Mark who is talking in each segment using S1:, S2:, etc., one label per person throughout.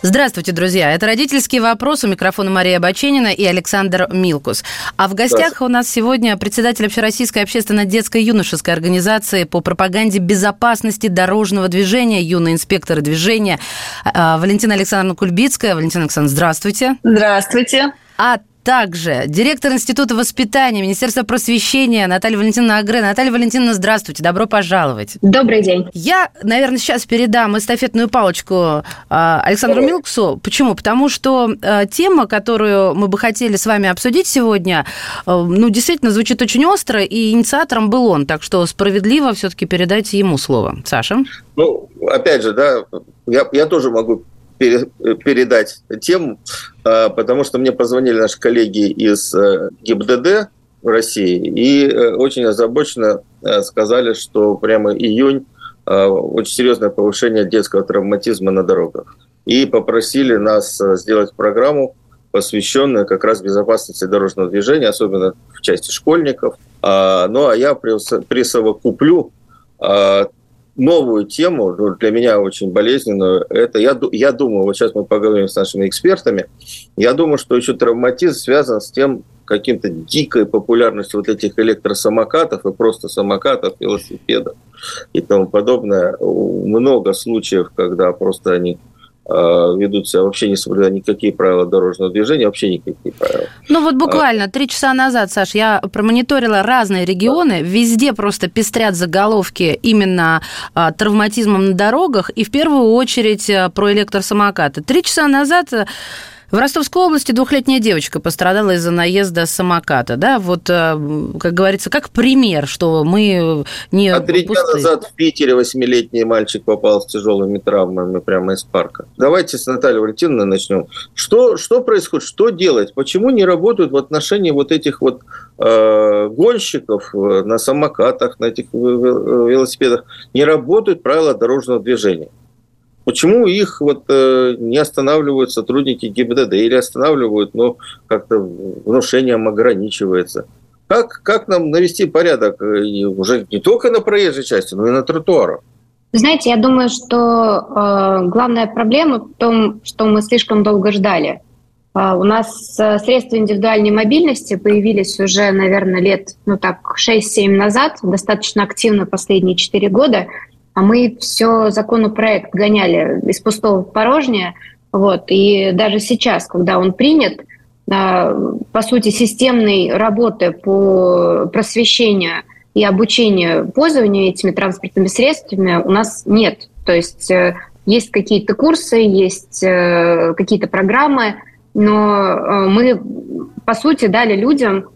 S1: Здравствуйте, друзья. Это «Родительский вопрос». У микрофона Мария Баченина и Александр Милкус. А в гостях у нас сегодня председатель Общероссийской общественно-детской юношеской организации по пропаганде безопасности дорожного движения, юный инспектор движения а, Валентина Александровна Кульбицкая. Валентина Александровна, здравствуйте.
S2: Здравствуйте.
S1: А также директор Института воспитания Министерства просвещения Наталья Валентиновна Агре. Наталья Валентиновна, здравствуйте, добро пожаловать.
S2: Добрый день.
S1: Я, наверное, сейчас передам эстафетную палочку а, Александру Милксу. Почему? Потому что а, тема, которую мы бы хотели с вами обсудить сегодня, а, ну, действительно звучит очень остро, и инициатором был он, так что справедливо все-таки передайте ему слово. Саша?
S3: Ну, опять же, да, я, я тоже могу передать тему, а, потому что мне позвонили наши коллеги из э, ГИБДД России и э, очень озабоченно э, сказали, что прямо июнь очень серьезное повышение детского травматизма на дорогах. И попросили нас сделать программу, посвященную как раз безопасности дорожного движения, особенно в части школьников. А, ну а я присовокуплю а, новую тему, ну, для меня очень болезненную. Это я, я думаю, вот сейчас мы поговорим с нашими экспертами, я думаю, что еще травматизм связан с тем, каким-то дикой популярностью вот этих электросамокатов и просто самокатов, велосипедов и тому подобное. Много случаев, когда просто они Э, ведут себя вообще не соблюдая никакие правила дорожного движения, вообще никакие правила.
S1: Ну вот буквально три часа назад, Саш, я промониторила разные регионы, везде просто пестрят заголовки именно а, травматизмом на дорогах и в первую очередь а, про электросамокаты. Три часа назад в Ростовской области двухлетняя девочка пострадала из-за наезда самоката, да, вот, э, как говорится, как пример, что мы не
S3: А три дня назад в Питере восьмилетний мальчик попал с тяжелыми травмами прямо из парка. Давайте с Натальей Валентиновной начнем. Что, что происходит, что делать, почему не работают в отношении вот этих вот э, гонщиков э, на самокатах, на этих велосипедах, не работают правила дорожного движения? Почему их вот э, не останавливают сотрудники ГИБДД или останавливают, но как-то внушением ограничивается? Как, как нам навести порядок э, и уже не только на проезжей части, но и на тротуарах?
S2: Знаете, я думаю, что э, главная проблема в том, что мы слишком долго ждали. Э, у нас э, средства индивидуальной мобильности появились уже, наверное, лет, ну так, 6-7 назад, достаточно активно последние 4 года а мы все законопроект гоняли из пустого в порожнее. Вот. И даже сейчас, когда он принят, а, по сути, системной работы по просвещению и обучению пользованию этими транспортными средствами у нас нет. То есть э, есть какие-то курсы, есть э, какие-то программы, но э, мы, по сути, дали людям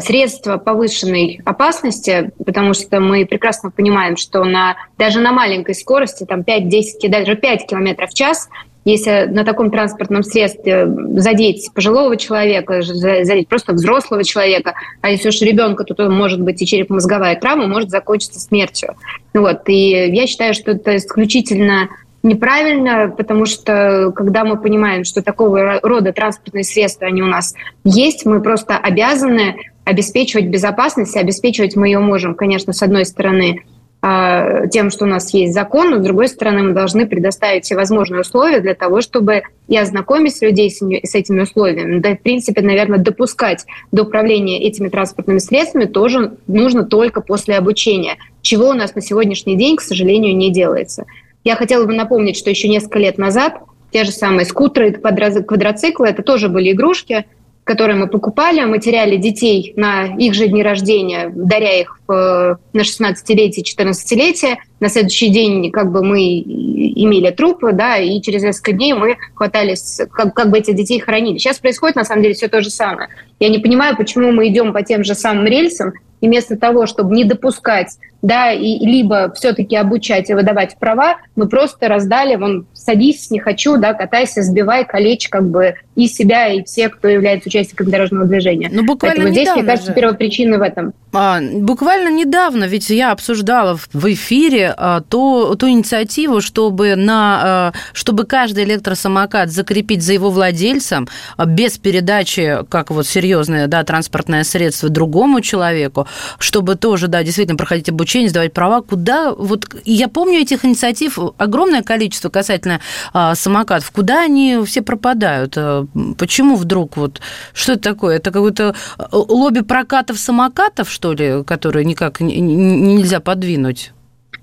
S2: средства повышенной опасности, потому что мы прекрасно понимаем, что на, даже на маленькой скорости, там 5-10, даже 5 км в час, если на таком транспортном средстве задеть пожилого человека, задеть просто взрослого человека, а если уж ребенка, то, то может быть и черепно-мозговая травма может закончиться смертью. Вот. И я считаю, что это исключительно неправильно, потому что когда мы понимаем, что такого рода транспортные средства, они у нас есть, мы просто обязаны обеспечивать безопасность, обеспечивать мы ее можем, конечно, с одной стороны, а, тем, что у нас есть закон, но с другой стороны мы должны предоставить все возможные условия для того, чтобы и ознакомить людей с, с этими условиями. Да, в принципе, наверное, допускать до управления этими транспортными средствами тоже нужно только после обучения, чего у нас на сегодняшний день, к сожалению, не делается. Я хотела бы напомнить, что еще несколько лет назад те же самые скутеры, квадроциклы, это тоже были игрушки, которые мы покупали. Мы теряли детей на их же дни рождения, даря их на 16-летие, 14-летие. На следующий день как бы мы имели трупы, да, и через несколько дней мы хватались, как, как бы этих детей хоронили. Сейчас происходит, на самом деле, все то же самое. Я не понимаю, почему мы идем по тем же самым рельсам, и вместо того, чтобы не допускать да, и либо все-таки обучать и выдавать права, мы просто раздали, вон, садись, не хочу, да, катайся, сбивай, калечь, как бы и себя, и всех, кто является участником дорожного движения. Ну, буквально Поэтому здесь, мне кажется, же. первопричина в этом.
S1: А, буквально недавно, ведь я обсуждала в, эфире а, то, ту инициативу, чтобы, на, а, чтобы каждый электросамокат закрепить за его владельцем а, без передачи, как вот серьезное да, транспортное средство другому человеку, чтобы тоже, да, действительно проходить обучение, сдавать права, куда вот... Я помню этих инициатив огромное количество касательно а, самокатов. Куда они все пропадают? А, Почему вдруг вот что это такое? Это какое-то э, лобби прокатов самокатов, что ли, которые никак нельзя подвинуть?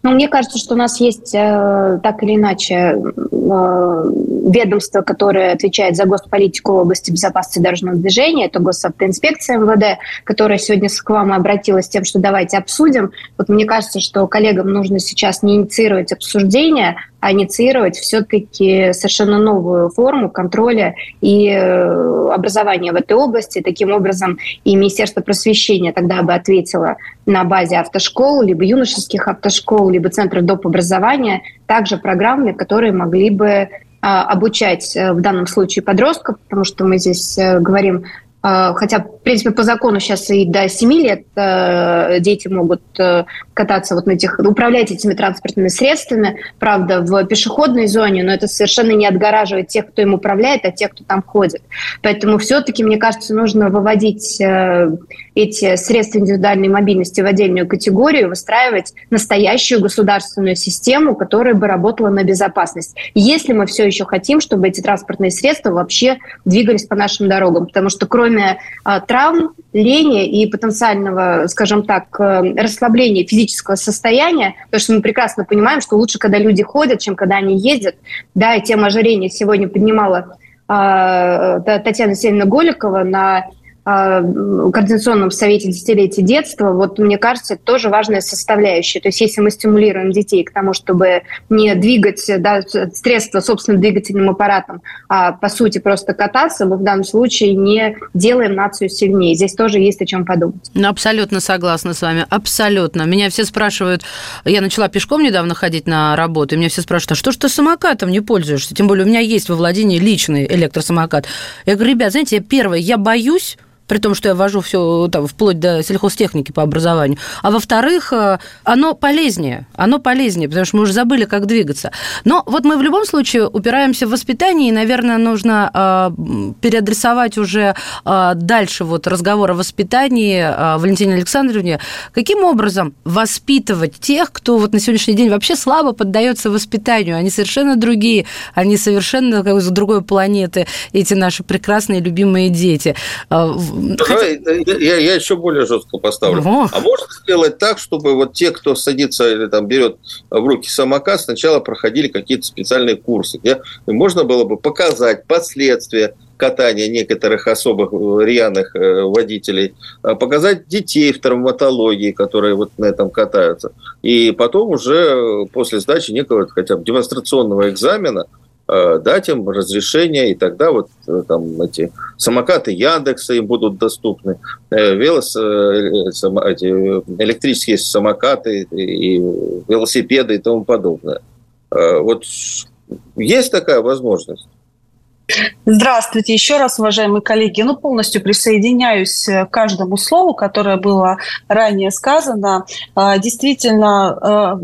S2: Ну, мне кажется, что у нас есть э, так или иначе э, ведомство, которое отвечает за госполитику в области безопасности дорожного движения, это госавтоинспекция МВД, которая сегодня к вам обратилась с тем, что давайте обсудим. Вот мне кажется, что коллегам нужно сейчас не инициировать обсуждение, инициировать все-таки совершенно новую форму контроля и э, образования в этой области. Таким образом, и Министерство просвещения тогда бы ответило на базе автошкол, либо юношеских автошкол, либо центров доп. образования, также программами, которые могли бы а, обучать э, в данном случае подростков, потому что мы здесь э, говорим а, хотя, в принципе, по закону сейчас и до 7 лет э, дети могут э, кататься вот на этих, управлять этими транспортными средствами, правда, в пешеходной зоне, но это совершенно не отгораживает тех, кто им управляет, а тех, кто там ходит. Поэтому все-таки, мне кажется, нужно выводить э, эти средства индивидуальной мобильности в отдельную категорию, выстраивать настоящую государственную систему, которая бы работала на безопасность. Если мы все еще хотим, чтобы эти транспортные средства вообще двигались по нашим дорогам, потому что кроме а, травм, лени и потенциального, скажем так, э, расслабления физического состояния, потому что мы прекрасно понимаем, что лучше, когда люди ходят, чем когда они ездят, да, и тема ожирения сегодня поднимала а, Татьяна Северина Голикова на координационном совете десятилетия детства, вот мне кажется, это тоже важная составляющая. То есть если мы стимулируем детей к тому, чтобы не двигать да, средства собственным двигательным аппаратом, а по сути просто кататься, мы в данном случае не делаем нацию сильнее. Здесь тоже есть о чем подумать.
S1: Ну, абсолютно согласна с вами, абсолютно. Меня все спрашивают, я начала пешком недавно ходить на работу, и меня все спрашивают, а что ж ты самокатом не пользуешься? Тем более у меня есть во владении личный электросамокат. Я говорю, ребят, знаете, я первое, я боюсь, при том, что я вожу все там, вплоть до сельхозтехники по образованию. А во-вторых, э, оно полезнее, оно полезнее, потому что мы уже забыли, как двигаться. Но вот мы в любом случае упираемся в воспитание, и, наверное, нужно э, переадресовать уже э, дальше вот разговор о воспитании Валентине Александровне. Каким образом воспитывать тех, кто вот на сегодняшний день вообще слабо поддается воспитанию? Они совершенно другие, они совершенно как с другой планеты, эти наши прекрасные, любимые дети.
S3: Давай, я, я еще более жестко поставлю. Угу. А можно сделать так, чтобы вот те, кто садится или там берет в руки самокат, сначала проходили какие-то специальные курсы, где можно было бы показать последствия катания некоторых особых э, рьяных э, водителей, а показать детей в травматологии, которые вот на этом катаются. И потом уже после сдачи некого хотя бы демонстрационного экзамена Э, дать им разрешение, и тогда вот э, там эти самокаты Яндекса им будут доступны, э, велос, эти электрические самокаты и велосипеды и тому подобное. Вот есть такая возможность?
S4: Здравствуйте еще раз, уважаемые коллеги. Ну, полностью присоединяюсь к каждому слову, которое было ранее сказано. А, действительно, а,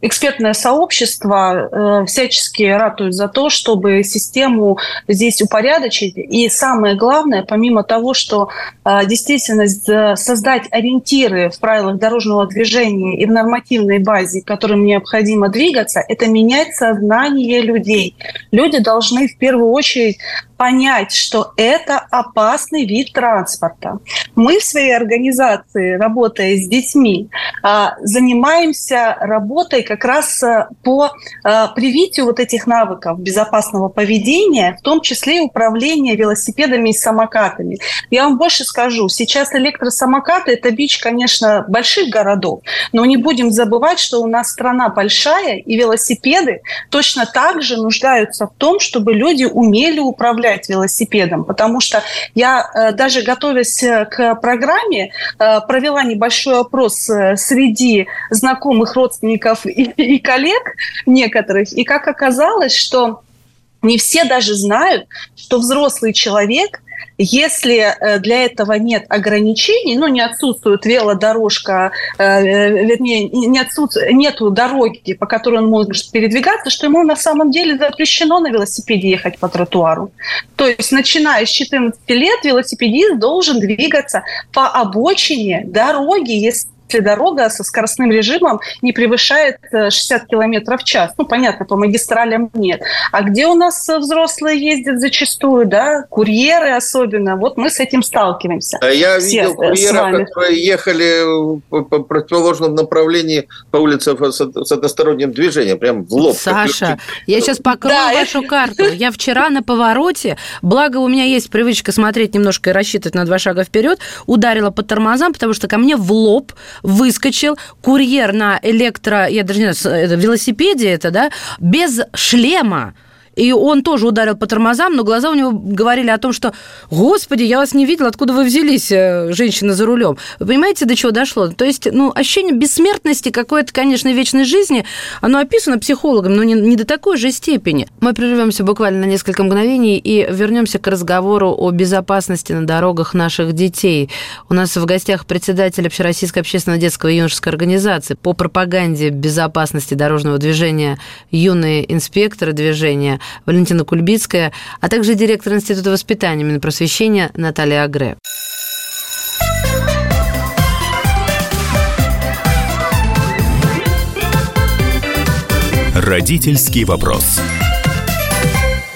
S4: экспертное сообщество а, всячески ратует за то, чтобы систему здесь упорядочить. И самое главное, помимо того, что действительно создать ориентиры в правилах дорожного движения и в нормативной базе, которым необходимо двигаться, это менять сознание людей. Люди должны в первую очередь очередь понять, что это опасный вид транспорта. Мы в своей организации, работая с детьми, а, занимаемся работой как раз а, по а, привитию вот этих навыков безопасного поведения, в том числе и управления велосипедами и самокатами. Я вам больше скажу, сейчас электросамокаты – это бич, конечно, больших городов, но не будем забывать, что у нас страна большая, и велосипеды точно так же нуждаются в том, чтобы люди умели управлять управлять велосипедом, потому что я даже готовясь к программе провела небольшой опрос среди знакомых родственников и, и коллег некоторых, и как оказалось, что не все даже знают, что взрослый человек если э, для этого нет ограничений, ну, не отсутствует велодорожка, э, э, вернее, не отсутствует, нету дороги, по которой он может передвигаться, что ему на самом деле запрещено на велосипеде ехать по тротуару. То есть, начиная с 14 лет, велосипедист должен двигаться по обочине дороги, если если дорога со скоростным режимом не превышает 60 э, км в час. Ну, понятно, по магистралям нет. А где у нас взрослые ездят зачастую, да, курьеры особенно, вот мы с этим сталкиваемся.
S3: А я видел курьеров, которые ехали по противоположном направлении по улице с односторонним движением, прям в лоб.
S1: Саша, я сейчас покрою да, вашу это... карту. Я вчера на повороте, благо у меня есть привычка смотреть немножко и рассчитывать на два шага вперед, ударила по тормозам, потому что ко мне в лоб выскочил курьер на электро, я даже не знаю, велосипеде это, да, без шлема. И он тоже ударил по тормозам, но глаза у него говорили о том, что «Господи, я вас не видел, откуда вы взялись, э, женщина за рулем». Вы понимаете, до чего дошло? То есть, ну, ощущение бессмертности какой-то, конечно, вечной жизни, оно описано психологом, но не, не до такой же степени. Мы прервемся буквально на несколько мгновений и вернемся к разговору о безопасности на дорогах наших детей. У нас в гостях председатель Общероссийской общественной детской и юношеской организации по пропаганде безопасности дорожного движения «Юные инспекторы движения» Валентина Кульбицкая, а также директор Института воспитания и просвещения Наталья Агре.
S5: Родительский вопрос.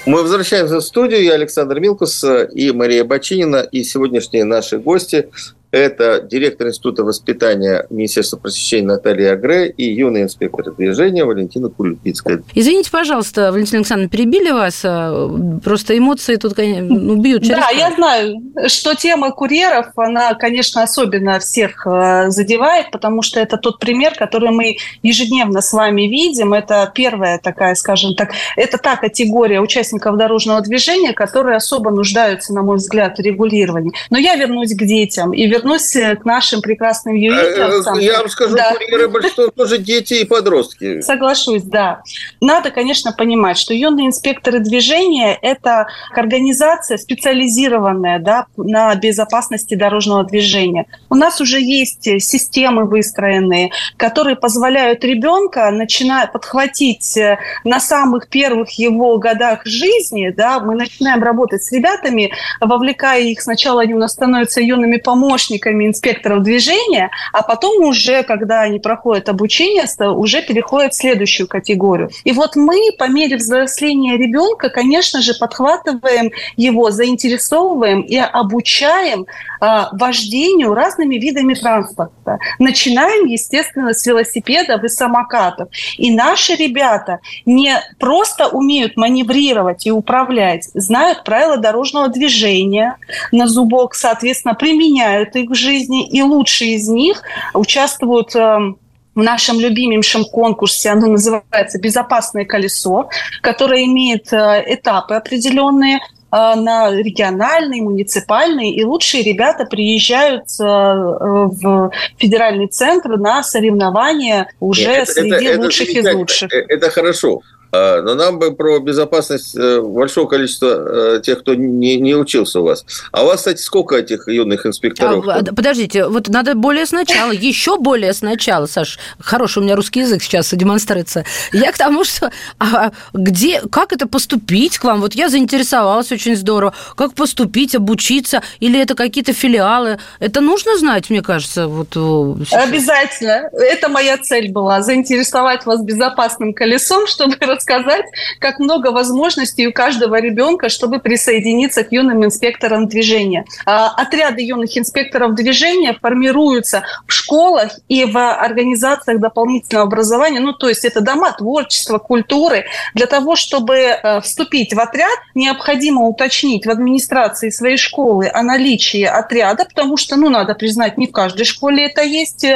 S3: Мы возвращаемся в студию. Я Александр Милкус и Мария Бочинина. И сегодняшние наши гости это директор Института воспитания Министерства просвещения Наталья Агре и юный инспектор движения Валентина Кулипицкая.
S1: Извините, пожалуйста, Валентина Александровна, перебили вас. А, просто эмоции тут ну, бьют через
S4: Да, я знаю, что тема курьеров, она, конечно, особенно всех а, задевает, потому что это тот пример, который мы ежедневно с вами видим. Это первая такая, скажем так, это та категория участников дорожного движения, которые особо нуждаются, на мой взгляд, в регулировании. Но я вернусь к детям и вернусь вернусь к нашим прекрасным юристам.
S3: Я вам скажу, да. курьеры большинство тоже дети и подростки.
S4: Соглашусь, да. Надо, конечно, понимать, что юные инспекторы движения – это организация специализированная да, на безопасности дорожного движения. У нас уже есть системы выстроенные, которые позволяют ребенка, начиная подхватить э, на самых первых его годах жизни, да, мы начинаем работать с ребятами, вовлекая их, сначала они у нас становятся юными помощниками, помощниками инспекторов движения, а потом уже, когда они проходят обучение, уже переходят в следующую категорию. И вот мы по мере взросления ребенка, конечно же, подхватываем его, заинтересовываем и обучаем а, вождению разными видами транспорта. Начинаем, естественно, с велосипедов и самокатов. И наши ребята не просто умеют маневрировать и управлять, знают правила дорожного движения на зубок, соответственно, применяют их в жизни, и лучшие из них участвуют эм, в нашем любимейшем конкурсе, оно называется «Безопасное колесо», которое имеет э, этапы определенные, э, на региональные, муниципальные, и лучшие ребята приезжают э, в федеральный центр на соревнования уже Нет, среди это, лучших из лучших.
S3: Это хорошо. А, но нам бы про безопасность э, большого количества э, тех, кто не, не учился у вас. А у вас, кстати, сколько этих юных инспекторов? А,
S1: подождите, вот надо более сначала, еще более сначала, Саш, хороший у меня русский язык сейчас демонстрируется. Я к тому, что а где, как это поступить к вам? Вот я заинтересовалась очень здорово. Как поступить, обучиться? Или это какие-то филиалы? Это нужно знать, мне кажется? Вот
S4: сейчас. Обязательно. Это моя цель была, заинтересовать вас безопасным колесом, чтобы рассказать, как много возможностей у каждого ребенка, чтобы присоединиться к юным инспекторам движения. А, отряды юных инспекторов движения формируются в школах и в организациях дополнительного образования, ну, то есть это дома творчества, культуры. Для того, чтобы э, вступить в отряд, необходимо уточнить в администрации своей школы о наличии отряда, потому что, ну, надо признать, не в каждой школе это есть.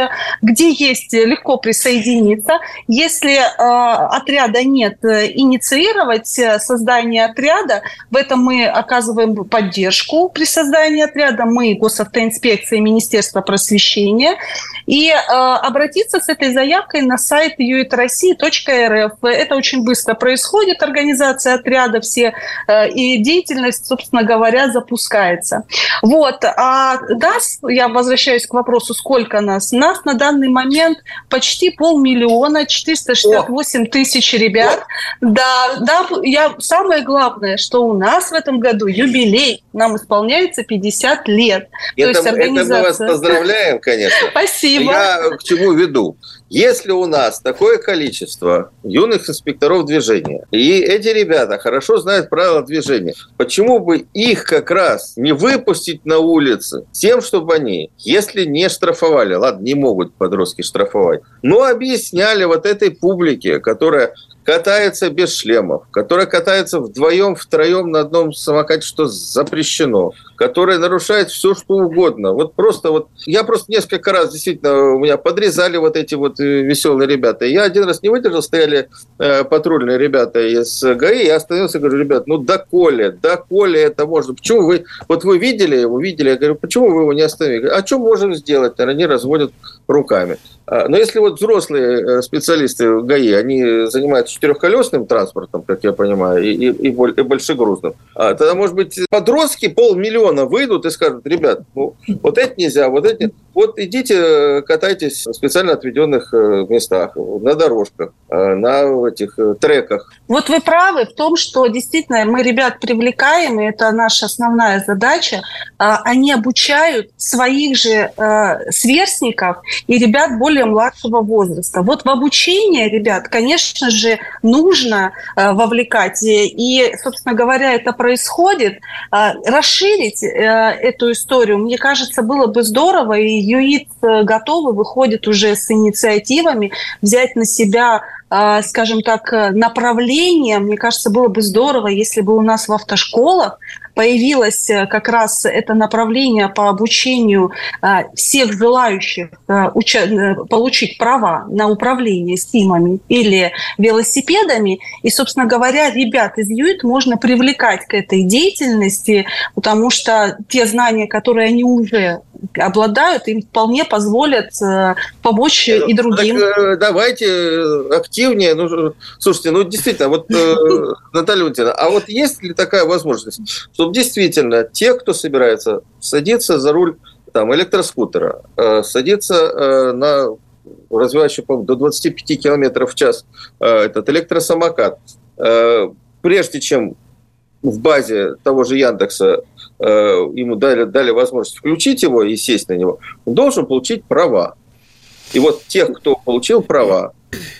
S4: Где есть, легко присоединиться. Если э, отряда нет, инициировать создание отряда. В этом мы оказываем поддержку при создании отряда. Мы, госавтоинспекция и Министерство просвещения. И э, обратиться с этой заявкой на сайт uitrossии.рф. Это очень быстро происходит, организация отряда все, э, и деятельность, собственно говоря, запускается. Вот. А нас, я возвращаюсь к вопросу, сколько нас? Нас на данный момент почти полмиллиона, 468 О. тысяч ребят. О. Да, да, я, самое главное, что у нас в этом году юбилей. Нам исполняется 50 лет.
S3: Это, То есть организация... это мы вас поздравляем, конечно.
S4: Спасибо.
S3: Я к чему веду? Если у нас такое количество юных инспекторов движения, и эти ребята хорошо знают правила движения, почему бы их как раз не выпустить на улицы тем, чтобы они, если не штрафовали, ладно, не могут подростки штрафовать, но объясняли вот этой публике, которая катается без шлемов, которая катается вдвоем, втроем на одном самокате, что запрещено, которая нарушает все, что угодно. Вот просто вот, я просто несколько раз действительно у меня подрезали вот эти вот э, веселые ребята. Я один раз не выдержал, стояли э, патрульные ребята из ГАИ, я остановился и говорю, ребят, ну доколе, доколе это можно? Почему вы, вот вы видели его, видели, я говорю, почему вы его не остановили? А что можем сделать? Они разводят руками. А, но если вот взрослые э, специалисты ГАИ, они занимаются четырехколесным транспортом, как я понимаю, и, и, и большегрузным, а, тогда, может быть, подростки полмиллиона выйдут и скажут, ребят, ну, вот это нельзя, вот это вот идите, э, катайтесь в специально отведенных э, местах, на дорожках, э, на этих треках.
S4: Вот вы правы в том, что действительно мы ребят привлекаем, и это наша основная задача. А, они обучают своих же сверстников и ребят более младшего возраста. Вот в обучение ребят, конечно же, нужно вовлекать. И, собственно говоря, это происходит. Расширить эту историю, мне кажется, было бы здорово, и ЮИТ э, готовы, выходит уже с инициативами взять на себя а, скажем так, э, направление, мне кажется, было бы здорово, если бы у нас в автошколах появилось э, как раз это направление по обучению а, всех желающих получить права на управление стимами или велосипедами. И, собственно говоря, ребят из ЮИТ можно привлекать к этой деятельности, потому что те знания, которые они уже обладают, им вполне позволят э, помочь и другим.
S3: Так, давайте активнее. Ну, слушайте, ну действительно, вот э, Наталья Валентиновна, а вот есть ли такая возможность, чтобы действительно те, кто собирается садиться за руль там, электроскутера, э, садиться э, на развивающий до 25 километров в час э, этот электросамокат, э, прежде чем в базе того же Яндекса э, ему дали, дали возможность включить его и сесть на него, он должен получить права. И вот тех, кто получил права,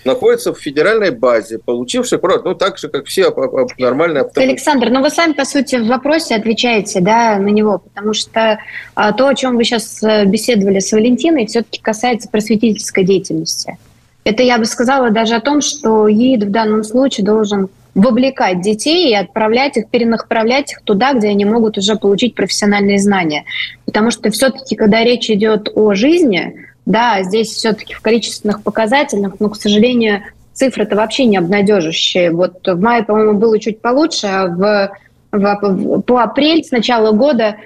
S3: находятся в федеральной базе, получивших ну, так же, как все нормальные
S2: автомобили. Александр, ну, вы сами, по сути, в вопросе отвечаете, да, на него, потому что а, то, о чем вы сейчас э, беседовали с Валентиной, все-таки касается просветительской деятельности. Это я бы сказала даже о том, что ЕИД в данном случае должен вовлекать детей и отправлять их, перенаправлять их туда, где они могут уже получить профессиональные знания. Потому что все-таки, когда речь идет о жизни, да, здесь все-таки в количественных показателях, но, к сожалению, цифры это вообще не обнадеживающие. Вот в мае, по-моему, было чуть получше, а в, в, по апрель с начала года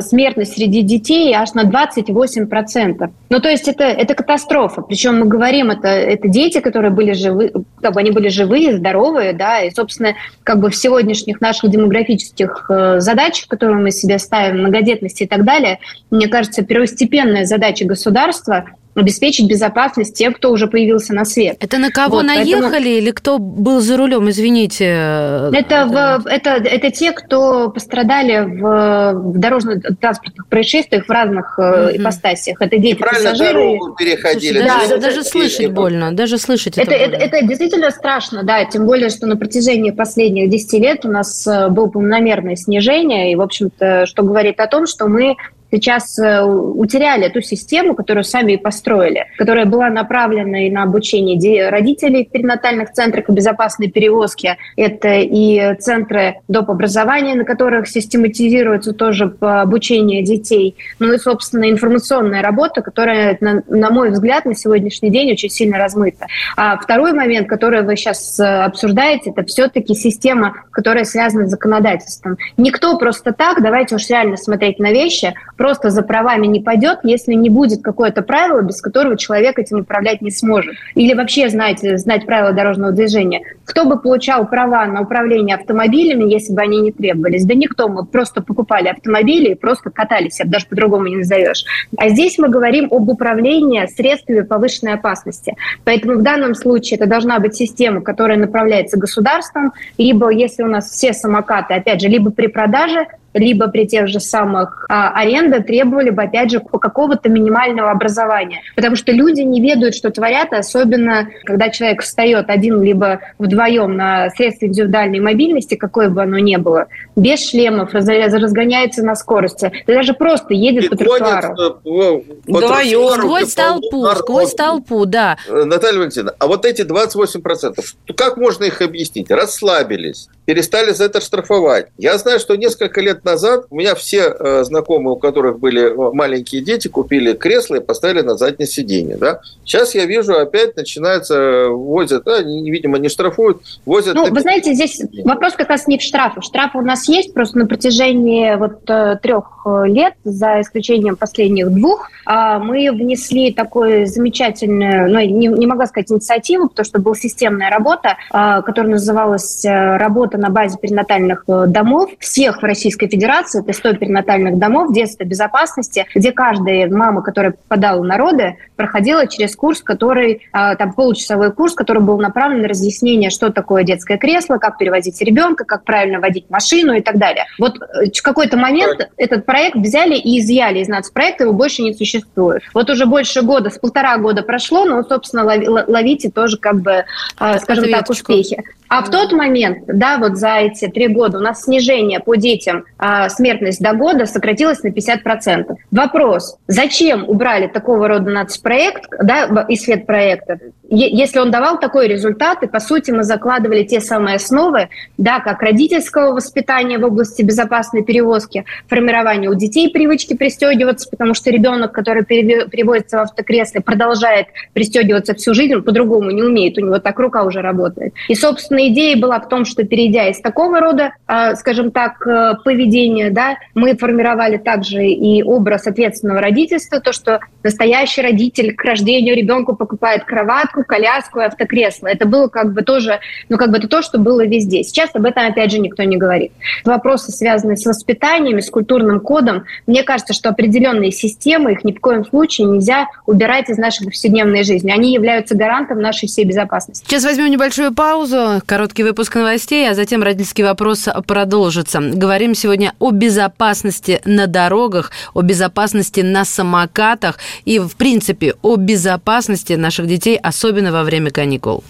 S2: смертность среди детей аж на 28%. Ну, то есть это, это катастрофа. Причем мы говорим, это, это дети, которые были живы, как бы они были живые, здоровые, да, и, собственно, как бы в сегодняшних наших демографических э, задачах, которые мы себе ставим, многодетности и так далее, мне кажется, первостепенная задача государства обеспечить безопасность тех, кто уже появился на свет.
S1: Это на кого вот, наехали поэтому... или кто был за рулем, извините?
S2: Это, в, это, это те, кто пострадали в, в дорожно-транспортных происшествиях в разных mm-hmm. ипостасиях. Это дети пассажиры.
S3: переходили.
S1: Слушай, даже, да, даже слышать больно, даже слышать
S2: это, это, это, это действительно страшно, да, тем более, что на протяжении последних 10 лет у нас э, было полномерное снижение, и, в общем-то, что говорит о том, что мы сейчас э, утеряли ту систему, которую сами и построили, которая была направлена и на обучение родителей в перинатальных центрах и безопасной перевозки. Это и центры доп. образования, на которых систематизируется тоже обучение детей. Ну и, собственно, информационная работа, которая, на мой взгляд, на сегодняшний день очень сильно размыта. А второй момент, который вы сейчас э, обсуждаете, это все-таки система, которая связана с законодательством. Никто просто так, давайте уж реально смотреть на вещи, просто за правами не пойдет, если не будет какое-то правило, без которого человек этим управлять не сможет. Или вообще знать, знать правила дорожного движения. Кто бы получал права на управление автомобилями, если бы они не требовались? Да никто. Мы просто покупали автомобили и просто катались, это даже по-другому не назовешь. А здесь мы говорим об управлении средствами повышенной опасности. Поэтому в данном случае это должна быть система, которая направляется государством, либо если у нас все самокаты, опять же, либо при продаже, либо при тех же самых а, арендах требовали бы, опять же, какого-то минимального образования. Потому что люди не ведают, что творят, особенно когда человек встает один либо вдвоем на средстве индивидуальной мобильности, какое бы оно ни было, без шлемов, разгоняется на скорости. Ты даже просто едет И по тротуару.
S1: Э, вдвоем. Сквозь толпу, сквозь толпу, да.
S3: Э, Наталья Валентиновна, а вот эти 28%, как можно их объяснить? Расслабились, перестали за это штрафовать. Я знаю, что несколько лет назад у меня все э, знакомые, у которых были маленькие дети, купили кресло и поставили на заднее сиденье. Да? Сейчас я вижу, опять начинается, возят, да, видимо, не штрафуют, возят...
S2: Ну, вы знаете, здесь вопрос как раз не в штрафах. Штрафы у нас есть, просто на протяжении вот э, трех лет, за исключением последних двух, а, мы внесли такую замечательную, ну, не, не могла сказать инициативу, потому что была системная работа, а, которая называлась «Работа на базе перинатальных домов» всех в Российской Федерации Федерации, это 100 перинатальных домов детства безопасности, где каждая мама, которая попадала на роды, проходила через курс, который, а, там, получасовой курс, который был направлен на разъяснение, что такое детское кресло, как перевозить ребенка, как правильно водить машину и так далее. Вот э, в какой-то момент этот проект взяли и изъяли из нацпроекта, его больше не существует. Вот уже больше года, с полтора года прошло, но, собственно, ловите тоже, как бы, а, скажем так, успехи. А в тот момент, да, вот за эти три года у нас снижение по детям а, смертность до года сократилась на 50%. Вопрос, зачем убрали такого рода нацпроект, да, из проекта, если он давал такой результат, и, по сути, мы закладывали те самые основы, да, как родительского воспитания в области безопасной перевозки, формирования у детей привычки пристегиваться, потому что ребенок, который переводится в автокресле, продолжает пристегиваться всю жизнь, он по-другому не умеет, у него так рука уже работает. И, собственно, идея была в том, что перейдя из такого рода, а, скажем так, э, поведения, да, мы формировали также и образ ответственного родительства, то, что настоящий родитель к рождению ребенку покупает кроватку, коляску и автокресло. Это было как бы тоже, ну как бы это то, что было везде. Сейчас об этом опять же никто не говорит. Вопросы, связанные с воспитанием, с культурным кодом, мне кажется, что определенные системы, их ни в коем случае нельзя убирать из нашей повседневной жизни. Они являются гарантом нашей всей безопасности.
S1: Сейчас возьмем небольшую паузу, короткий выпуск новостей, а затем родительский вопрос продолжится. Говорим сегодня о безопасности на дорогах, о безопасности на самокатах и, в принципе, о безопасности наших детей, особенно во время каникул.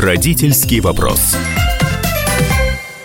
S5: Родительский вопрос.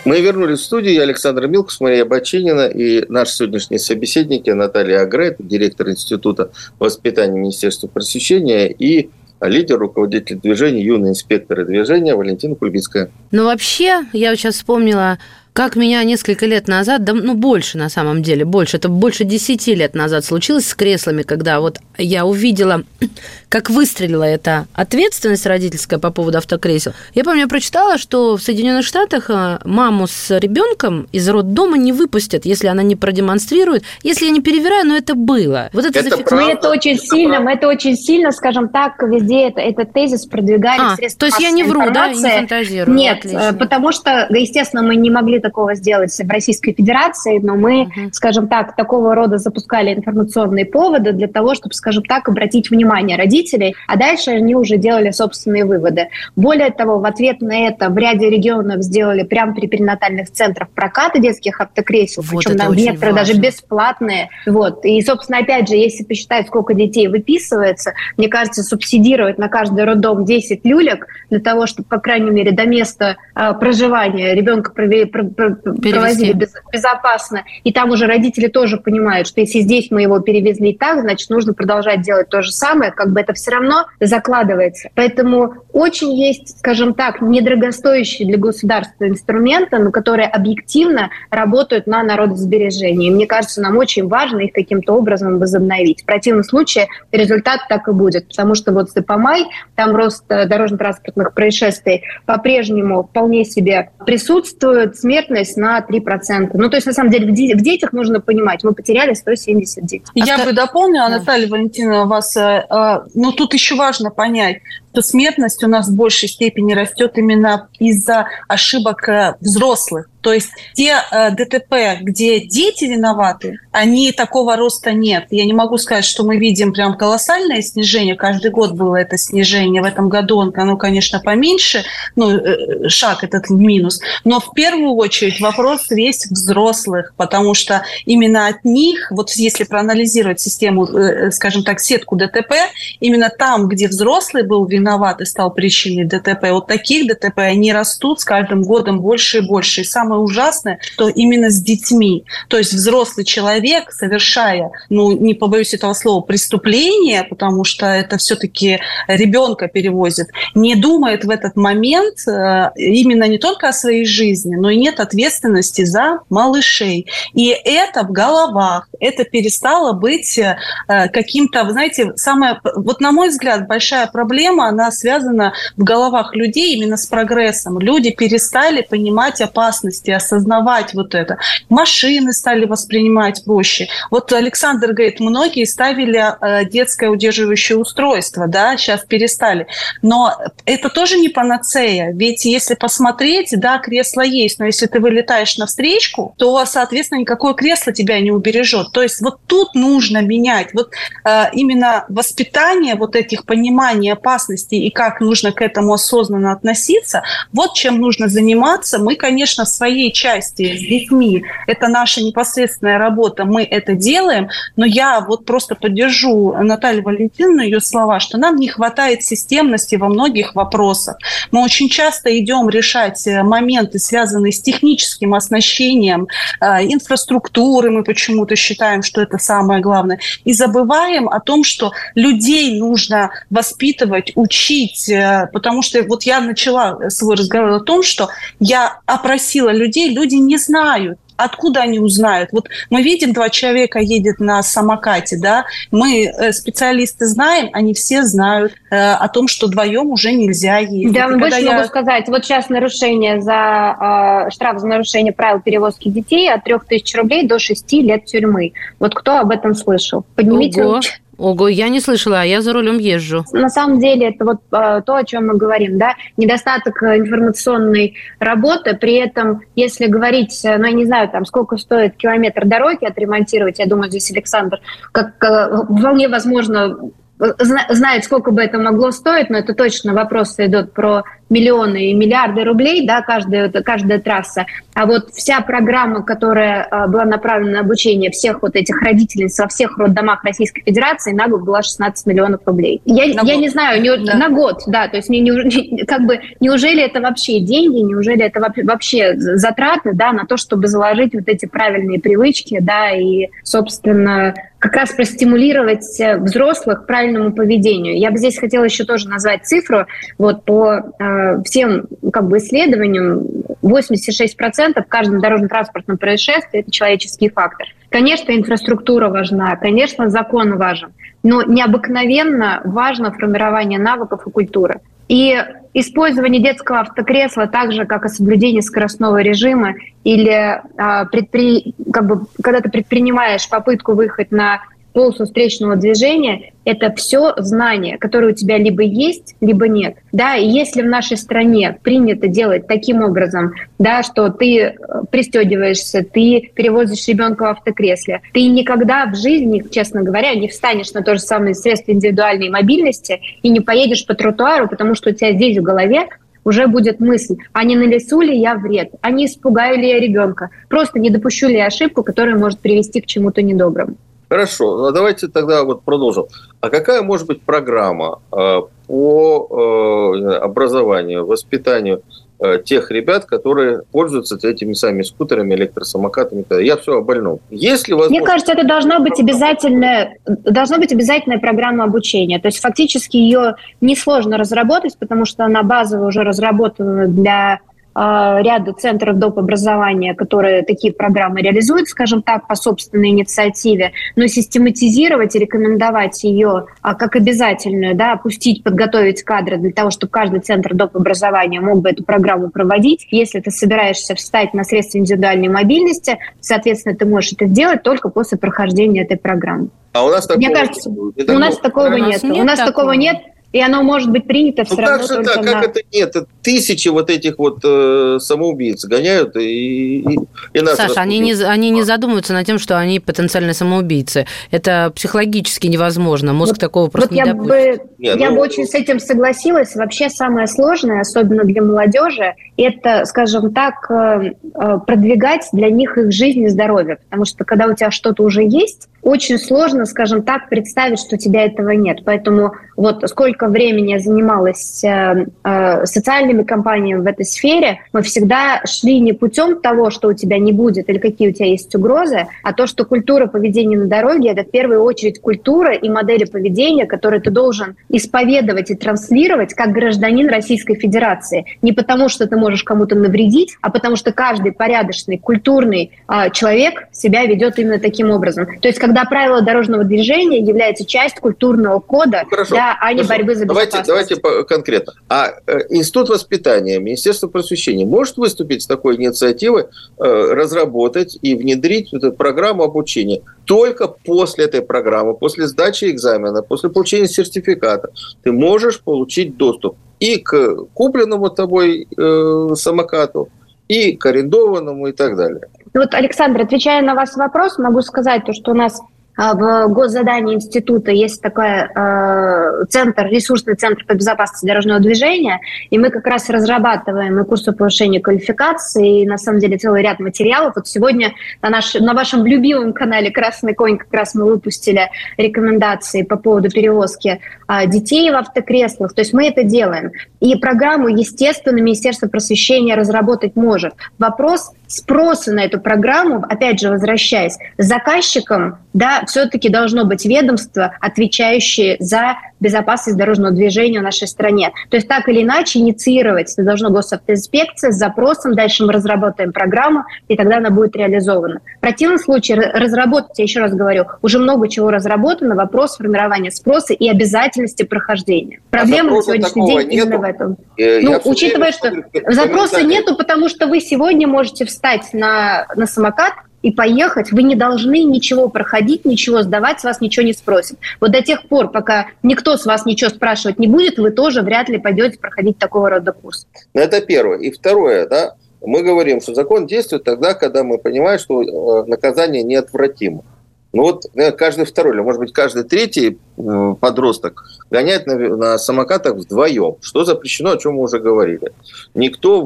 S3: Мы вернулись в студию. Я Александр Милкус, Мария Бачинина и наши сегодняшние собеседники Наталья Агрет, директор Института воспитания Министерства просвещения и лидер, руководитель движения, юные инспекторы движения Валентина Кульбицкая.
S1: Ну, вообще, я сейчас вспомнила как меня несколько лет назад, да, ну больше на самом деле, больше, это больше десяти лет назад случилось с креслами, когда вот я увидела, как выстрелила эта ответственность родительская по поводу автокресел. Я помню, я прочитала, что в Соединенных Штатах э, маму с ребенком из роддома не выпустят, если она не продемонстрирует. Если я не перевираю, но это было. Вот
S2: это, это зафикс... Мы это очень это сильно, мы это очень сильно, скажем так, везде это, этот тезис продвигали
S1: а, средства То есть я не вру, да, не фантазирую.
S2: Нет, э, Отлично. потому что, естественно, мы не могли такого сделать в Российской Федерации, но мы, uh-huh. скажем так, такого рода запускали информационные поводы для того, чтобы, скажем так, обратить внимание родителей, а дальше они уже делали собственные выводы. Более того, в ответ на это в ряде регионов сделали прямо при перинатальных центрах прокаты детских автокресел, вот причем на некоторые даже бесплатные. Вот. И, собственно, опять же, если посчитать, сколько детей выписывается, мне кажется, субсидировать на каждый роддом 10 люлек для того, чтобы, по крайней мере, до места э, проживания ребенка провели, про, провозили без, безопасно. И там уже родители тоже понимают, что если здесь мы его перевезли так, значит, нужно продолжать делать то же самое, как бы это все равно закладывается. Поэтому очень есть, скажем так, недорогостоящие для государства инструменты, но которые объективно работают на народосбережение. И мне кажется, нам очень важно их каким-то образом возобновить. В противном случае результат так и будет, потому что вот по май там рост э, дорожно-транспортных происшествий по-прежнему вполне себе присутствует, смертность на 3%. Ну, то есть, на самом деле, в детях нужно понимать, мы потеряли 170 детей.
S4: Я а бы дополнила, да. Наталья Валентиновна, вас, э, э, ну, тут еще важно понять, что смертность у нас в большей степени растет именно из-за ошибок взрослых. То есть те э, ДТП, где дети виноваты, они такого роста нет. Я не могу сказать, что мы видим прям колоссальное снижение. Каждый год было это снижение. В этом году оно, конечно, поменьше, ну, э, шаг этот минус. Но в первую очередь вопрос весь взрослых, потому что именно от них, вот если проанализировать систему, э, скажем так, сетку ДТП, именно там, где взрослый был виноват и стал причиной ДТП, вот таких ДТП, они растут с каждым годом больше и больше. И самое самое ужасное, что именно с детьми. То есть взрослый человек, совершая, ну, не побоюсь этого слова, преступление, потому что это все-таки ребенка перевозит, не думает в этот момент э, именно не только о своей жизни, но и нет ответственности за малышей. И это в головах, это перестало быть э, каким-то, вы знаете, самое, вот на мой взгляд, большая проблема, она связана в головах людей именно с прогрессом. Люди перестали понимать опасность возрасте осознавать вот это. Машины стали воспринимать проще. Вот Александр говорит, многие ставили э, детское удерживающее устройство, да, сейчас перестали. Но это тоже не панацея, ведь если посмотреть, да, кресло есть, но если ты вылетаешь на встречку, то, соответственно, никакое кресло тебя не убережет. То есть вот тут нужно менять. Вот э, именно воспитание вот этих пониманий опасностей и как нужно к этому осознанно относиться, вот чем нужно заниматься. Мы, конечно, свои части с детьми, это наша непосредственная работа, мы это делаем, но я вот просто поддержу Наталью Валентиновну, ее слова, что нам не хватает системности во многих вопросах. Мы очень часто идем решать э, моменты, связанные с техническим оснащением э, инфраструктуры, мы почему-то считаем, что это самое главное, и забываем о том, что людей нужно воспитывать, учить, э, потому что вот я начала свой разговор о том, что я опросила людей, люди не знают. Откуда они узнают? Вот мы видим, два человека едет на самокате, да, мы э, специалисты знаем, они все знают э, о том, что вдвоем уже нельзя ездить.
S2: Да, больше я... могу сказать, вот сейчас нарушение за э, штраф за нарушение правил перевозки детей от 3000 рублей до 6 лет тюрьмы. Вот кто об этом слышал? Поднимите
S1: Ого. Ого, я не слышала, а я за рулем езжу.
S2: На самом деле это вот э, то, о чем мы говорим, да, недостаток информационной работы, при этом, если говорить, э, ну, я не знаю, там, сколько стоит километр дороги отремонтировать, я думаю, здесь Александр, как э, вполне возможно знает, сколько бы это могло стоить, но это точно вопросы идут про миллионы и миллиарды рублей, да, каждая, каждая трасса. А вот вся программа, которая а, была направлена на обучение всех вот этих родителей во всех роддомах Российской Федерации, на год была 16 миллионов рублей. Я, я не знаю, не, да. на год, да, то есть не, не, как бы неужели это вообще деньги, неужели это вообще затраты, да, на то, чтобы заложить вот эти правильные привычки, да, и, собственно, как раз простимулировать э, взрослых к правильному поведению. Я бы здесь хотела еще тоже назвать цифру. Вот по э, всем как бы исследованиям 86% в каждом дорожно-транспортном происшествии – это человеческий фактор. Конечно, инфраструктура важна, конечно, закон важен, но необыкновенно важно формирование навыков и культуры. И использование детского автокресла так же, как и соблюдение скоростного режима, или а, предпри... как бы, когда ты предпринимаешь попытку выехать на полосу встречного движения – это все знания, которые у тебя либо есть, либо нет. Да, и если в нашей стране принято делать таким образом, да, что ты э, пристегиваешься, ты перевозишь ребенка в автокресле, ты никогда в жизни, честно говоря, не встанешь на то же самое средство индивидуальной мобильности и не поедешь по тротуару, потому что у тебя здесь в голове уже будет мысль, а не нанесу ли я вред, а не испугаю ли я ребенка, просто не допущу ли я ошибку, которая может привести к чему-то недоброму.
S3: Хорошо, ну давайте тогда вот продолжим. А какая может быть программа э, по э, образованию, воспитанию Э, тех ребят, которые пользуются этими самыми скутерами, электросамокатами. Я все о больном. Если
S2: возможно... Мне кажется, это должна быть обязательная, должна быть обязательная программа обучения. То есть фактически ее несложно разработать, потому что она базово уже разработана для а, ряда центров доп. образования, которые такие программы реализуют, скажем так, по собственной инициативе, но систематизировать и рекомендовать ее а, как обязательную, да, опустить, подготовить кадры для того, чтобы каждый центр доп. образования мог бы эту программу проводить. Если ты собираешься встать на средства индивидуальной мобильности, соответственно, ты можешь это сделать только после прохождения этой программы.
S3: А у нас такого
S2: Мне кажется, у нас такого нет. У нас такого нет и оно может быть принято все ну, равно
S3: как же так? На... Как это нет? Тысячи вот этих вот э, самоубийц гоняют и, и,
S1: и нас... Саша, они не, они не задумываются над тем, что они потенциальные самоубийцы. Это психологически невозможно. Мозг вот, такого просто вот не
S2: я Бы, нет, я ну... бы очень с этим согласилась. Вообще самое сложное, особенно для молодежи, это, скажем так, э, э, продвигать для них их жизнь и здоровье. Потому что когда у тебя что-то уже есть, очень сложно, скажем так, представить, что у тебя этого нет. Поэтому вот сколько времени я занималась э, э, социальными компаниями в этой сфере, мы всегда шли не путем того, что у тебя не будет или какие у тебя есть угрозы, а то, что культура поведения на дороге – это в первую очередь культура и модели поведения, которые ты должен исповедовать и транслировать как гражданин Российской Федерации. Не потому, что ты можешь кому-то навредить, а потому что каждый порядочный, культурный э, человек себя ведет именно таким образом. То есть, когда когда правила дорожного движения являются частью культурного кода, ну, хорошо, да, а не хорошо. борьбы за
S3: безопасность. Давайте, давайте конкретно. А э, Институт воспитания, Министерство просвещения может выступить с такой инициативой, э, разработать и внедрить эту программу обучения? Только после этой программы, после сдачи экзамена, после получения сертификата, ты можешь получить доступ и к купленному тобой э, самокату, и к арендованному и так далее.
S2: Вот, Александр, отвечая на ваш вопрос, могу сказать, то, что у нас а, в госзадании института есть такой э, центр, ресурсный центр по безопасности дорожного движения, и мы как раз разрабатываем и курсы повышения квалификации, и на самом деле целый ряд материалов. Вот сегодня на, наш, на вашем любимом канале «Красный конь» как раз мы выпустили рекомендации по поводу перевозки э, детей в автокреслах. То есть мы это делаем. И программу, естественно, Министерство просвещения разработать может. Вопрос спроса на эту программу, опять же, возвращаясь, заказчиком, да, все-таки должно быть ведомство, отвечающее за безопасность дорожного движения в нашей стране. То есть так или иначе инициировать это должно госавтоинспекция с запросом, дальше мы разработаем программу, и тогда она будет реализована. В противном случае разработать, я еще раз говорю, уже много чего разработано, вопрос формирования спроса и обязательности прохождения. Проблема а на сегодняшний день нету. именно в этом. Э, я ну, учитывая, что запроса нету, потому что вы сегодня можете встать на, на самокат, и поехать, вы не должны ничего проходить, ничего сдавать, с вас ничего не спросят. Вот до тех пор, пока никто с вас ничего спрашивать не будет, вы тоже вряд ли пойдете проходить такого рода курс.
S3: Ну, это первое. И второе, да, мы говорим, что закон действует тогда, когда мы понимаем, что э, наказание неотвратимо. Ну вот э, каждый второй, или может быть каждый третий э, подросток гоняет на, на самокатах вдвоем, что запрещено, о чем мы уже говорили. Никто,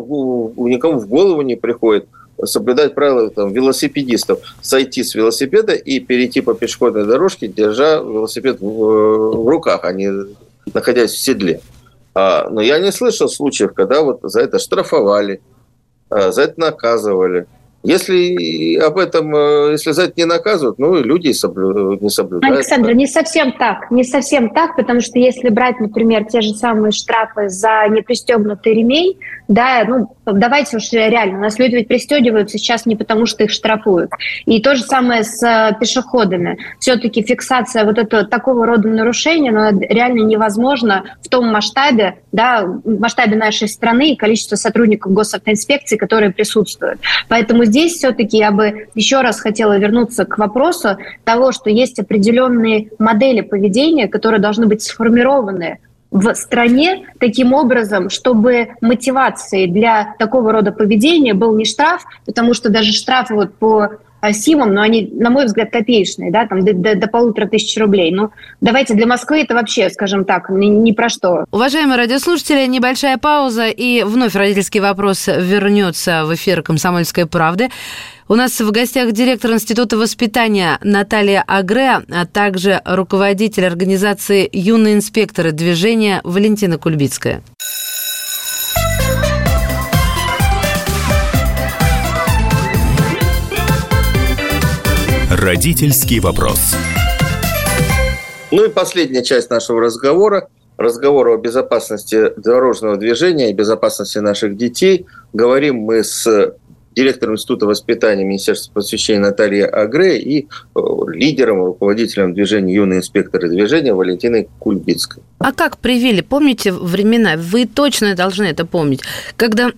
S3: никому в голову не приходит – соблюдать правила там, велосипедистов, сойти с велосипеда и перейти по пешеходной дорожке, держа велосипед в, в руках, а не находясь в седле. А, но я не слышал случаев, когда вот за это штрафовали, а, за это наказывали. Если об этом, э, если за это не наказывают, ну, люди соблю, не соблюдают.
S2: Александр, не совсем так. Не совсем так, потому что если брать, например, те же самые штрафы за непристегнутый ремень, да, ну, давайте уж реально, у нас люди ведь пристегиваются сейчас не потому, что их штрафуют. И то же самое с э, пешеходами. Все-таки фиксация вот этого такого рода нарушения, но реально невозможно в том масштабе, да, масштабе нашей страны и количество сотрудников госавтоинспекции, которые присутствуют. Поэтому здесь все-таки я бы еще раз хотела вернуться к вопросу того, что есть определенные модели поведения, которые должны быть сформированы в стране таким образом, чтобы мотивацией для такого рода поведения был не штраф, потому что даже штрафы вот по а, СИМам, но они, на мой взгляд, копеечные, да, там до, до, до полутора тысяч рублей. Ну, давайте для Москвы это вообще, скажем так, ни, ни про что.
S1: Уважаемые радиослушатели, небольшая пауза, и вновь родительский вопрос вернется в эфир «Комсомольской правды». У нас в гостях директор Института воспитания Наталья Агре, а также руководитель организации «Юные инспекторы движения» Валентина Кульбицкая.
S5: Родительский вопрос.
S3: Ну и последняя часть нашего разговора. Разговор о безопасности дорожного движения и безопасности наших детей. Говорим мы с директором Института воспитания Министерства просвещения Натальей Агре и э, лидером, руководителем движения «Юные инспекторы движения» Валентиной Кульбицкой.
S1: А как привели? Помните времена? Вы точно должны это помнить. Когда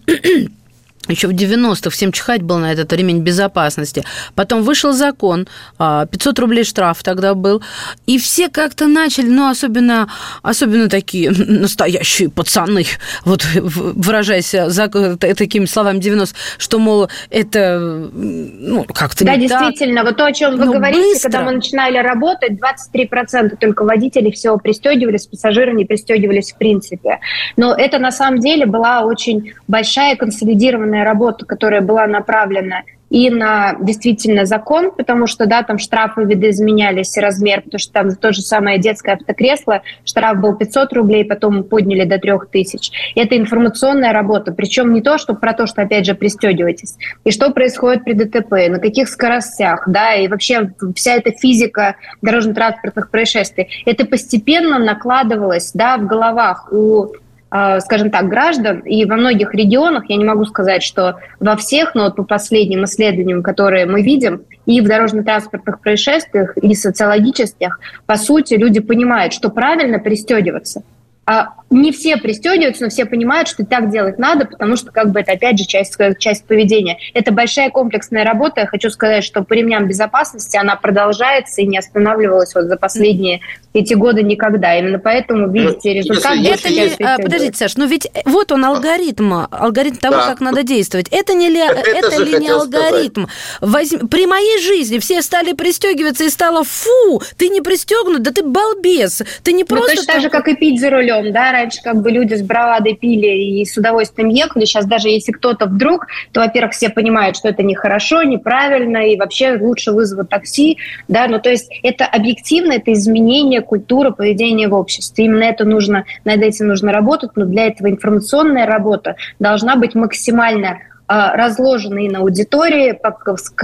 S1: еще в 90-х всем чихать было на этот ремень безопасности. Потом вышел закон, 500 а, рублей штраф тогда был, и все как-то начали, ну, особенно, особенно такие настоящие пацаны, вот выражаясь за, такими словами 90 что, мол, это, ну, как-то
S2: Да, действительно, так. вот то, о чем вы ну, говорите, быстро. когда мы начинали работать, 23% только водителей всего пристегивались, пассажиры не пристегивались в принципе. Но это на самом деле была очень большая консолидированная огромная работа, которая была направлена и на действительно закон, потому что, да, там штрафы видоизменялись, размер, потому что там то же самое детское автокресло, штраф был 500 рублей, потом подняли до 3000. Это информационная работа, причем не то, что про то, что, опять же, пристегивайтесь, и что происходит при ДТП, на каких скоростях, да, и вообще вся эта физика дорожно-транспортных происшествий, это постепенно накладывалось, да, в головах у скажем так, граждан. И во многих регионах, я не могу сказать, что во всех, но вот по последним исследованиям, которые мы видим, и в дорожно-транспортных происшествиях, и социологических, по сути, люди понимают, что правильно пристегиваться. А не все пристегиваются, но все понимают, что так делать надо, потому что, как бы, это, опять же, часть, часть поведения. Это большая комплексная работа. Я хочу сказать, что по ремням безопасности она продолжается и не останавливалась вот за последние эти годы никогда. Именно поэтому ну, видите результат.
S1: Это не, а, подождите, Саш, но ведь вот он алгоритм, алгоритм того, да. как надо действовать. Это не ли, это, это ли не алгоритм? Возьми, при моей жизни все стали пристегиваться и стало, фу, ты не пристегнут, да ты балбес, ты не просто... Ну,
S2: точно так же, как и пить за рулем, да, раньше как бы люди с бравадой пили и с удовольствием ехали, сейчас даже если кто-то вдруг, то, во-первых, все понимают, что это нехорошо, неправильно, и вообще лучше вызовут такси, да, ну то есть это объективно, это изменение культуры поведения в обществе. Именно это нужно, над этим нужно работать, но для этого информационная работа должна быть максимально а, разложены на аудитории,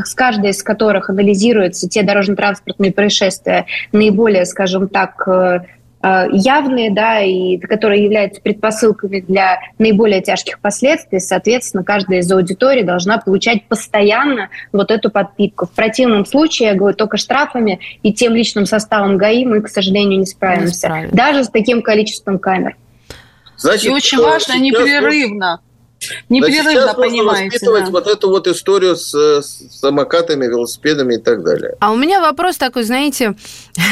S2: с каждой из которых анализируются те дорожно-транспортные происшествия, наиболее, скажем так, Э, явные, да, и которые являются предпосылками для наиболее тяжких последствий, соответственно, каждая из аудиторий должна получать постоянно вот эту подпитку. В противном случае, я говорю, только штрафами и тем личным составом ГАИ мы, к сожалению, не справимся. Не справимся. Даже с таким количеством камер.
S4: Значит, и очень важно непрерывно
S3: Непрерывно понимаете. воспитывать да. вот эту вот историю с, с самокатами, велосипедами и так далее.
S1: А у меня вопрос такой, знаете,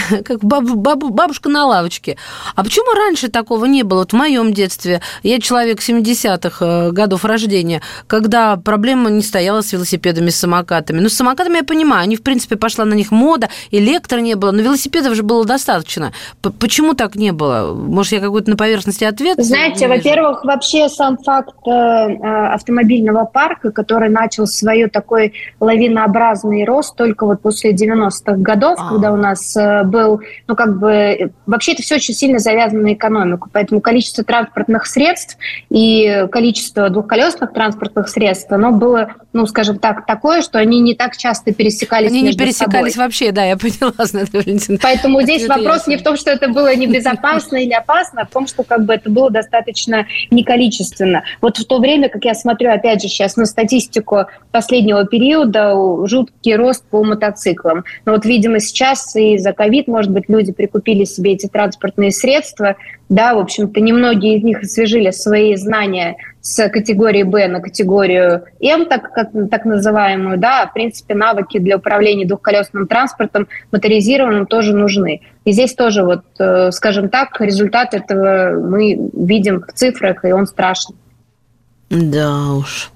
S1: как баб, баб, бабушка на лавочке. А почему раньше такого не было? Вот в моем детстве, я человек 70-х э, годов рождения, когда проблема не стояла с велосипедами, с самокатами. Ну, с самокатами я понимаю, они, в принципе, пошла на них мода, электро не было, но велосипедов же было достаточно. Почему так не было? Может, я какой-то на поверхности ответ?
S2: Знаете, во-первых, вообще сам факт Э, автомобильного парка, который начал свой такой лавинообразный рост только вот после 90-х годов, а. когда у нас э, был, ну как бы, вообще это все очень сильно завязано на экономику, поэтому количество транспортных средств и количество двухколесных транспортных средств, оно было, ну скажем так, такое, что они не так часто пересекались
S1: Они не пересекались собой. вообще, да, я поняла,
S2: Валентина. Поэтому здесь вопрос ясно. не в том, что это было небезопасно или опасно, а в том, что как бы это было достаточно неколичественно. Вот в то время, как я смотрю, опять же, сейчас на статистику последнего периода, жуткий рост по мотоциклам. Но вот, видимо, сейчас и за ковид, может быть, люди прикупили себе эти транспортные средства, да, в общем-то, немногие из них освежили свои знания с категории Б на категорию М, так, как, так называемую, да, в принципе, навыки для управления двухколесным транспортом моторизированным тоже нужны. И здесь тоже, вот, э, скажем так, результат этого мы видим в цифрах, и он страшный.
S1: Да уж.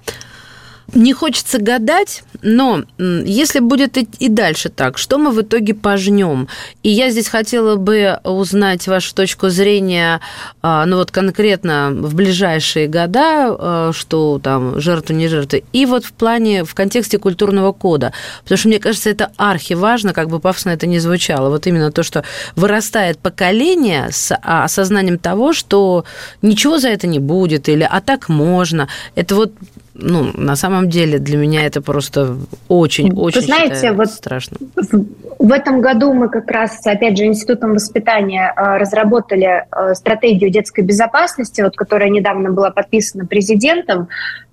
S1: Не хочется гадать, но если будет и дальше так, что мы в итоге пожнем? И я здесь хотела бы узнать вашу точку зрения, а, ну вот конкретно в ближайшие года, а, что там жертвы, не жертвы, и вот в плане, в контексте культурного кода. Потому что, мне кажется, это архи важно, как бы пафосно это ни звучало. Вот именно то, что вырастает поколение с осознанием того, что ничего за это не будет, или а так можно. Это вот ну, на самом деле для меня это просто очень-очень
S2: знаете, вот страшно. В этом году мы как раз, опять же, Институтом воспитания э, разработали э, стратегию детской безопасности, вот, которая недавно была подписана президентом.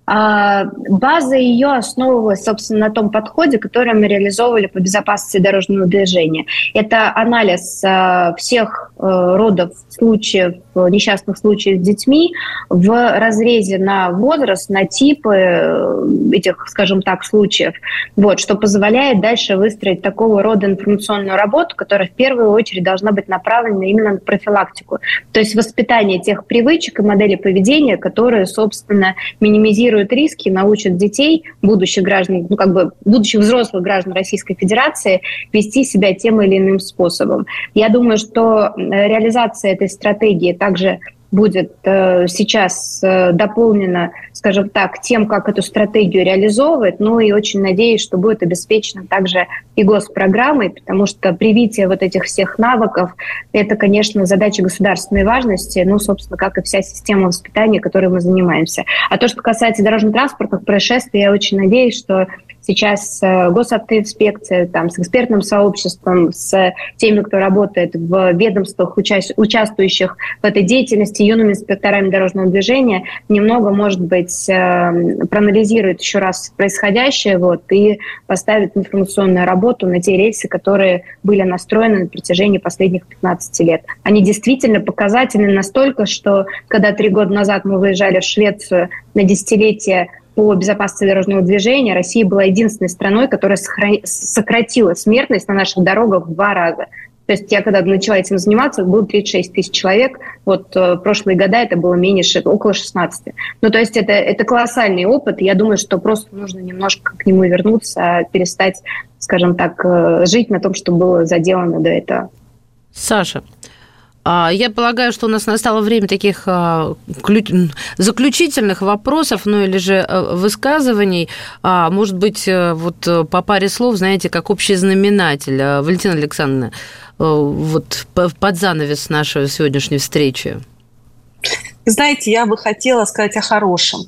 S2: А, база ее основывалась, собственно, на том подходе, который мы реализовывали по безопасности дорожного движения. Это анализ а, всех а, родов случаев, несчастных случаев с детьми в разрезе на возраст, на типы э, этих, скажем так, случаев, вот, что позволяет дальше выстроить такого рода информационную работу, которая в первую очередь должна быть направлена именно на профилактику, то есть воспитание тех привычек и моделей поведения, которые, собственно, минимизируют минимизируют риски, научат детей, будущих граждан, ну как бы будущих взрослых граждан Российской Федерации вести себя тем или иным способом. Я думаю, что реализация этой стратегии также будет э, сейчас э, дополнена, скажем так, тем, как эту стратегию реализовывать, ну и очень надеюсь, что будет обеспечена также и госпрограммой, потому что привитие вот этих всех навыков – это, конечно, задача государственной важности, ну, собственно, как и вся система воспитания, которой мы занимаемся. А то, что касается дорожно-транспортных происшествий, я очень надеюсь, что сейчас э, госавтоинспекция там, с экспертным сообществом, с теми, кто работает в ведомствах, участвующих в этой деятельности, юными инспекторами дорожного движения, немного, может быть, э, проанализирует еще раз происходящее вот, и поставит информационную работу на те рельсы, которые были настроены на протяжении последних 15 лет. Они действительно показательны настолько, что когда три года назад мы выезжали в Швецию на десятилетие по безопасности дорожного движения Россия была единственной страной, которая сократила смертность на наших дорогах в два раза. То есть я когда начала этим заниматься, было 36 тысяч человек. Вот э, прошлые года это было меньше, около 16. Ну, то есть это, это колоссальный опыт. Я думаю, что просто нужно немножко к нему вернуться, перестать, скажем так, э, жить на том, что было заделано до этого.
S1: Саша, я полагаю, что у нас настало время таких а, заключительных вопросов, ну или же э, высказываний. А, может быть, э, вот э, по паре слов, знаете, как общий знаменатель. Валентина Александровна, вот под занавес нашей сегодняшней встречи.
S4: Знаете, я бы хотела сказать о хорошем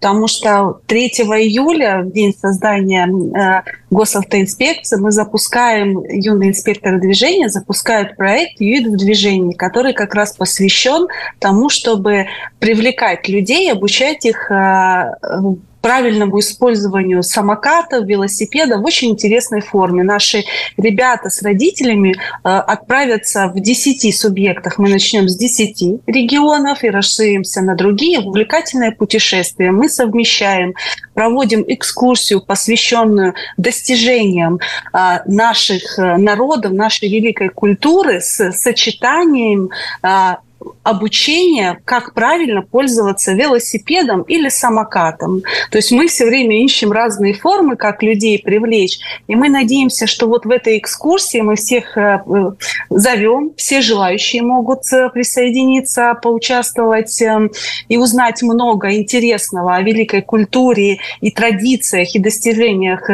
S4: потому что 3 июля, в день создания э, госавтоинспекции, мы запускаем, юные инспекторы движения запускают проект «ЮИД в движении», который как раз посвящен тому, чтобы привлекать людей, обучать их э, правильному использованию самокатов, велосипеда в очень интересной форме. Наши ребята с родителями э, отправятся в 10 субъектах. Мы начнем с 10 регионов и расширимся на другие. Увлекательное путешествие. Мы совмещаем, проводим экскурсию, посвященную достижениям э, наших э, народов, нашей великой культуры с сочетанием обучение, как правильно пользоваться велосипедом или самокатом. То есть мы все время ищем разные формы, как людей привлечь. И мы надеемся, что вот в этой экскурсии мы всех э, э, зовем, все желающие могут э, присоединиться, поучаствовать и узнать много интересного о великой культуре и традициях и достижениях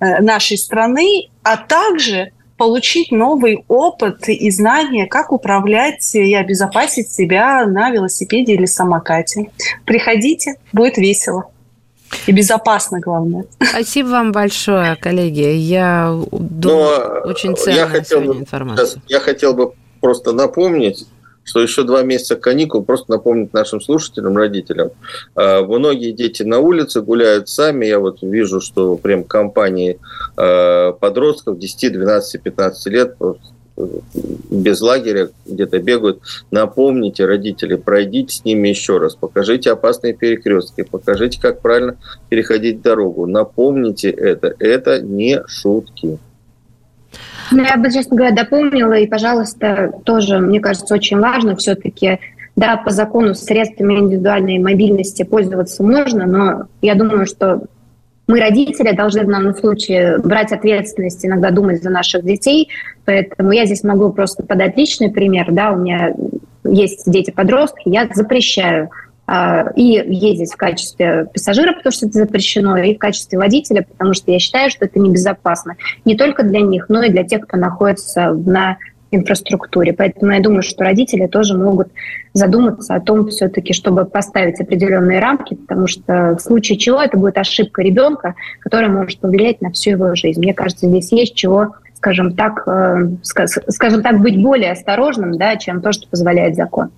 S4: нашей страны, а также получить новый опыт и знания, как управлять и обезопасить себя на велосипеде или самокате. Приходите, будет весело. И безопасно, главное.
S1: Спасибо вам большое, коллеги. Я думаю, Но очень ценная
S3: я хотел бы, информация. Я хотел бы просто напомнить, что еще два месяца каникул, просто напомнить нашим слушателям, родителям. Э, многие дети на улице гуляют сами. Я вот вижу, что прям компании э, подростков 10, 12, 15 лет без лагеря где-то бегают, напомните родители, пройдите с ними еще раз, покажите опасные перекрестки, покажите, как правильно переходить дорогу, напомните это, это не шутки.
S2: Ну, я бы, честно говоря, дополнила, и, пожалуйста, тоже, мне кажется, очень важно все-таки да, по закону средствами индивидуальной мобильности пользоваться можно, но я думаю, что мы, родители, должны в данном случае брать ответственность, иногда думать за наших детей. Поэтому я здесь могу просто подать личный пример. Да, у меня есть дети-подростки, я запрещаю и ездить в качестве пассажира, потому что это запрещено, и в качестве водителя, потому что я считаю, что это небезопасно. Не только для них, но и для тех, кто находится на инфраструктуре. Поэтому я думаю, что родители тоже могут задуматься о том все-таки, чтобы поставить определенные рамки, потому что в случае чего это будет ошибка ребенка, которая может повлиять на всю его жизнь. Мне кажется, здесь есть чего скажем так, э, скажем так, быть более осторожным, да, чем то, что позволяет закон.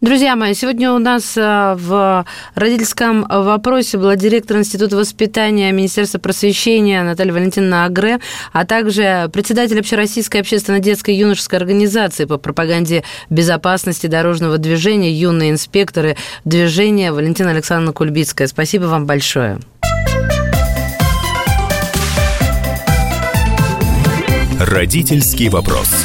S1: Друзья мои, сегодня у нас э, в родительском вопросе была директор Института воспитания Министерства просвещения Наталья Валентиновна Агре, а также председатель Общероссийской общественно-детской юношеской организации по пропаганде безопасности дорожного движения «Юные инспекторы движения» Валентина Александровна Кульбицкая. Спасибо вам большое.
S5: Родительский вопрос.